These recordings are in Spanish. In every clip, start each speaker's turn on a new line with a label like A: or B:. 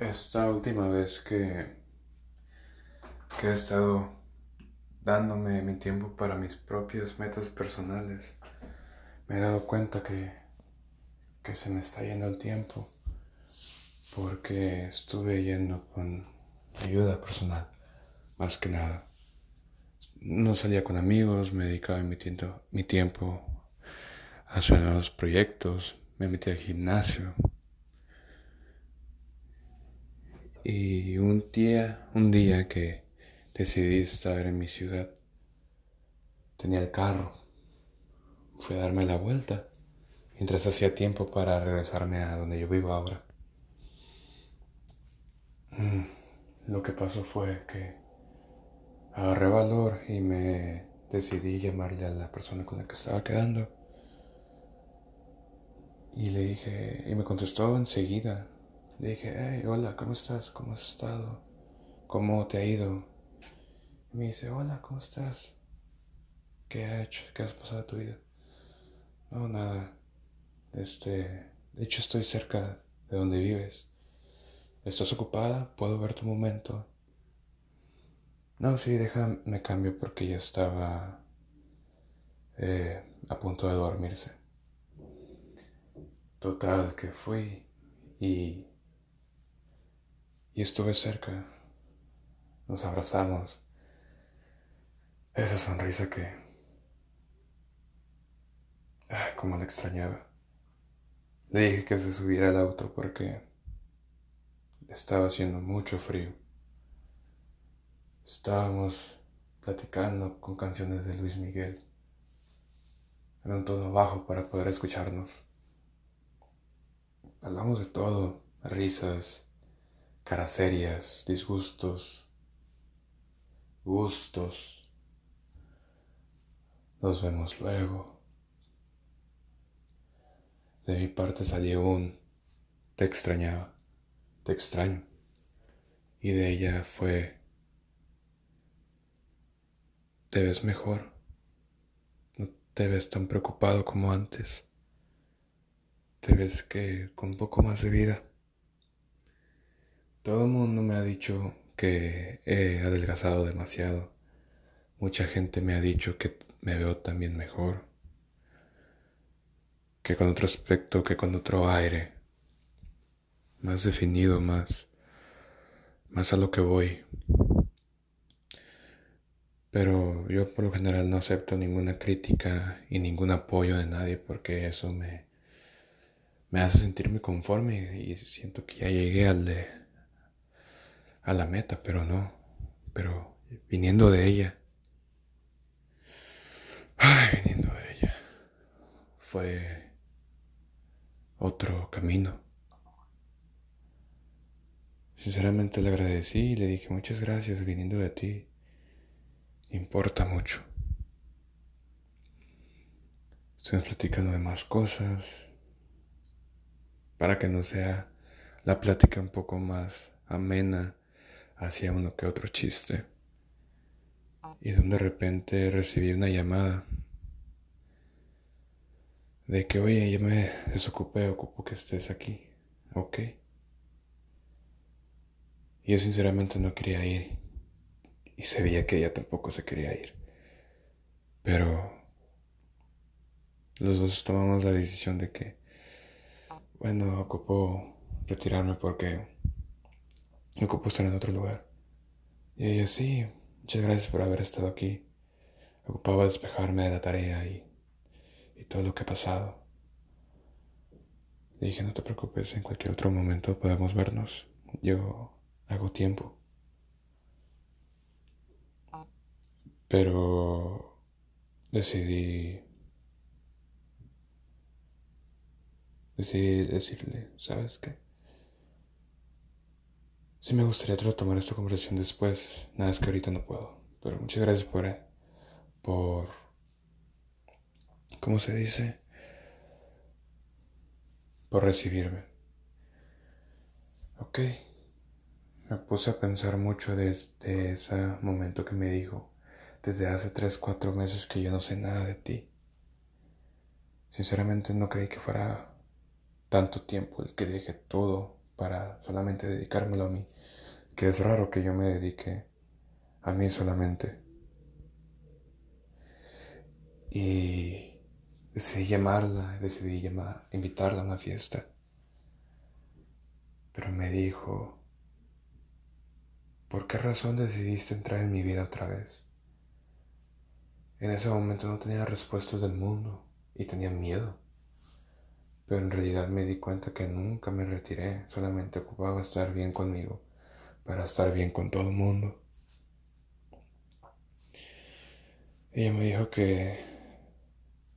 A: esta última vez que, he estado dándome mi tiempo para mis propias metas personales, me he dado cuenta que, que se me está yendo el tiempo porque estuve yendo con ayuda personal, más que nada. No salía con amigos, me dedicaba mi tiempo, mi tiempo a hacer nuevos proyectos, me metí al gimnasio, Y un día, un día que decidí estar en mi ciudad, tenía el carro. Fui a darme la vuelta mientras hacía tiempo para regresarme a donde yo vivo ahora. Mm, lo que pasó fue que agarré valor y me decidí llamarle a la persona con la que estaba quedando. Y le dije, y me contestó enseguida, le dije, hey, hola, ¿cómo estás? ¿Cómo has estado? ¿Cómo te ha ido? Y me dice, hola, ¿cómo estás? ¿Qué has hecho? ¿Qué has pasado tu vida? No, nada. Este, de hecho estoy cerca de donde vives. ¿Estás ocupada? ¿Puedo ver tu momento? No, sí, déjame cambio porque ya estaba eh, a punto de dormirse. Total, que fui y y estuve cerca. Nos abrazamos. Esa sonrisa que... Ay, cómo la extrañaba. Le dije que se subiera al auto porque estaba haciendo mucho frío. Estábamos platicando con canciones de Luis Miguel en un tono bajo para poder escucharnos. Hablamos de todo, risas, caras serias, disgustos, gustos. Nos vemos luego. De mi parte salió un te extrañaba, te extraño. Y de ella fue te ves mejor, no te ves tan preocupado como antes, te ves que con un poco más de vida. Todo el mundo me ha dicho que he adelgazado demasiado. Mucha gente me ha dicho que me veo también mejor, que con otro aspecto, que con otro aire, más definido, más, más a lo que voy. Pero yo por lo general no acepto ninguna crítica y ningún apoyo de nadie porque eso me, me hace sentirme conforme y siento que ya llegué al de a la meta, pero no, pero viniendo de ella, ay, viniendo de ella, fue otro camino. Sinceramente le agradecí y le dije muchas gracias viniendo de ti. Importa mucho. Estamos platicando de más cosas para que no sea la plática un poco más amena hacía uno que otro chiste. Y de repente recibí una llamada de que, oye, ya me desocupé, ocupo que estés aquí. Ok. Y yo sinceramente no quería ir. Y se veía que ella tampoco se quería ir. Pero los dos tomamos la decisión de que, bueno, ocupo retirarme porque me ocupo estar en otro lugar. Y ella, sí, muchas gracias por haber estado aquí. Me ocupaba despejarme de la tarea y, y todo lo que ha pasado. Le dije, no te preocupes, en cualquier otro momento podemos vernos. Yo hago tiempo. Pero decidí... Decidí decirle, ¿sabes qué? Sí me gustaría tomar esta conversación después, nada es que ahorita no puedo. Pero muchas gracias por, eh, por, ¿cómo se dice? Por recibirme. Ok. Me puse a pensar mucho desde ese momento que me dijo, desde hace 3, 4 meses que yo no sé nada de ti. Sinceramente no creí que fuera tanto tiempo el que dije todo para solamente dedicármelo a mí, que es raro que yo me dedique a mí solamente. Y decidí llamarla, decidí llamar, invitarla a una fiesta. Pero me dijo, ¿por qué razón decidiste entrar en mi vida otra vez? En ese momento no tenía respuestas del mundo y tenía miedo. Pero en realidad me di cuenta que nunca me retiré, solamente ocupaba estar bien conmigo para estar bien con todo el mundo. Ella me dijo que,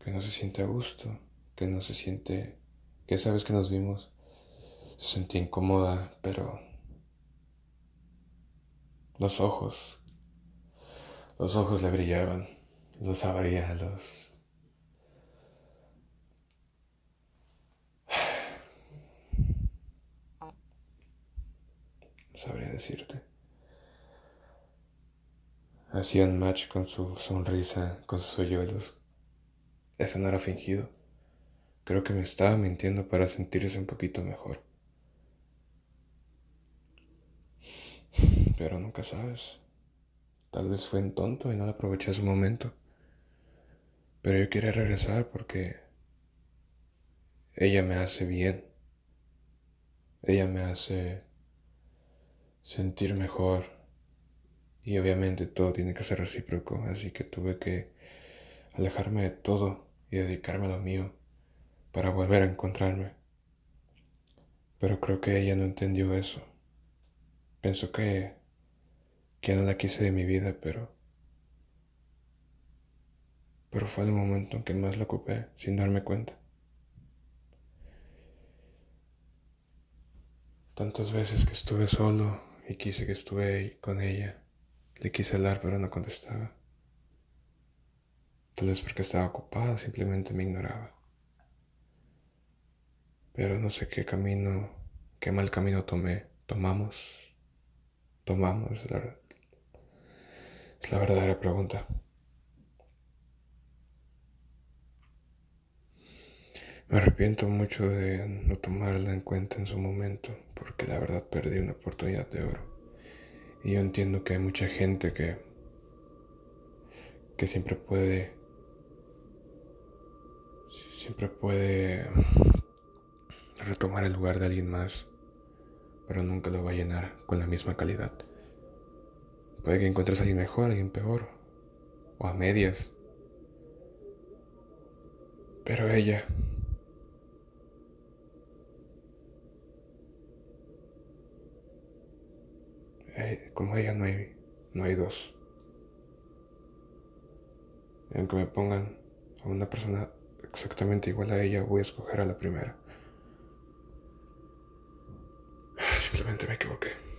A: que no se siente a gusto, que no se siente, que sabes que nos vimos, se sentía incómoda, pero los ojos, los ojos le brillaban, los abría, los sabría decirte. Hacían match con su sonrisa, con sus hoyuelos. Eso no era fingido. Creo que me estaba mintiendo para sentirse un poquito mejor. Pero nunca sabes. Tal vez fue un tonto y no aproveché su momento. Pero yo quiero regresar porque ella me hace bien. Ella me hace sentir mejor. Y obviamente todo tiene que ser recíproco, así que tuve que alejarme de todo y dedicarme a lo mío para volver a encontrarme. Pero creo que ella no entendió eso. Pensó que, que no la quise de mi vida, pero... Pero fue el momento en que más la ocupé, sin darme cuenta. Tantas veces que estuve solo y quise que estuve ahí con ella. Le quise hablar pero no contestaba. Tal vez porque estaba ocupada, simplemente me ignoraba. Pero no sé qué camino, qué mal camino tomé, tomamos, tomamos, es la, es la verdadera pregunta. Me arrepiento mucho de no tomarla en cuenta en su momento, porque la verdad perdí una oportunidad de oro. Y yo entiendo que hay mucha gente que que siempre puede siempre puede retomar el lugar de alguien más, pero nunca lo va a llenar con la misma calidad. Puede que encuentres a alguien mejor, a alguien peor, o a medias. Pero ella Eh, como ella no hay, no hay dos. Y aunque me pongan a una persona exactamente igual a ella, voy a escoger a la primera. Simplemente me equivoqué.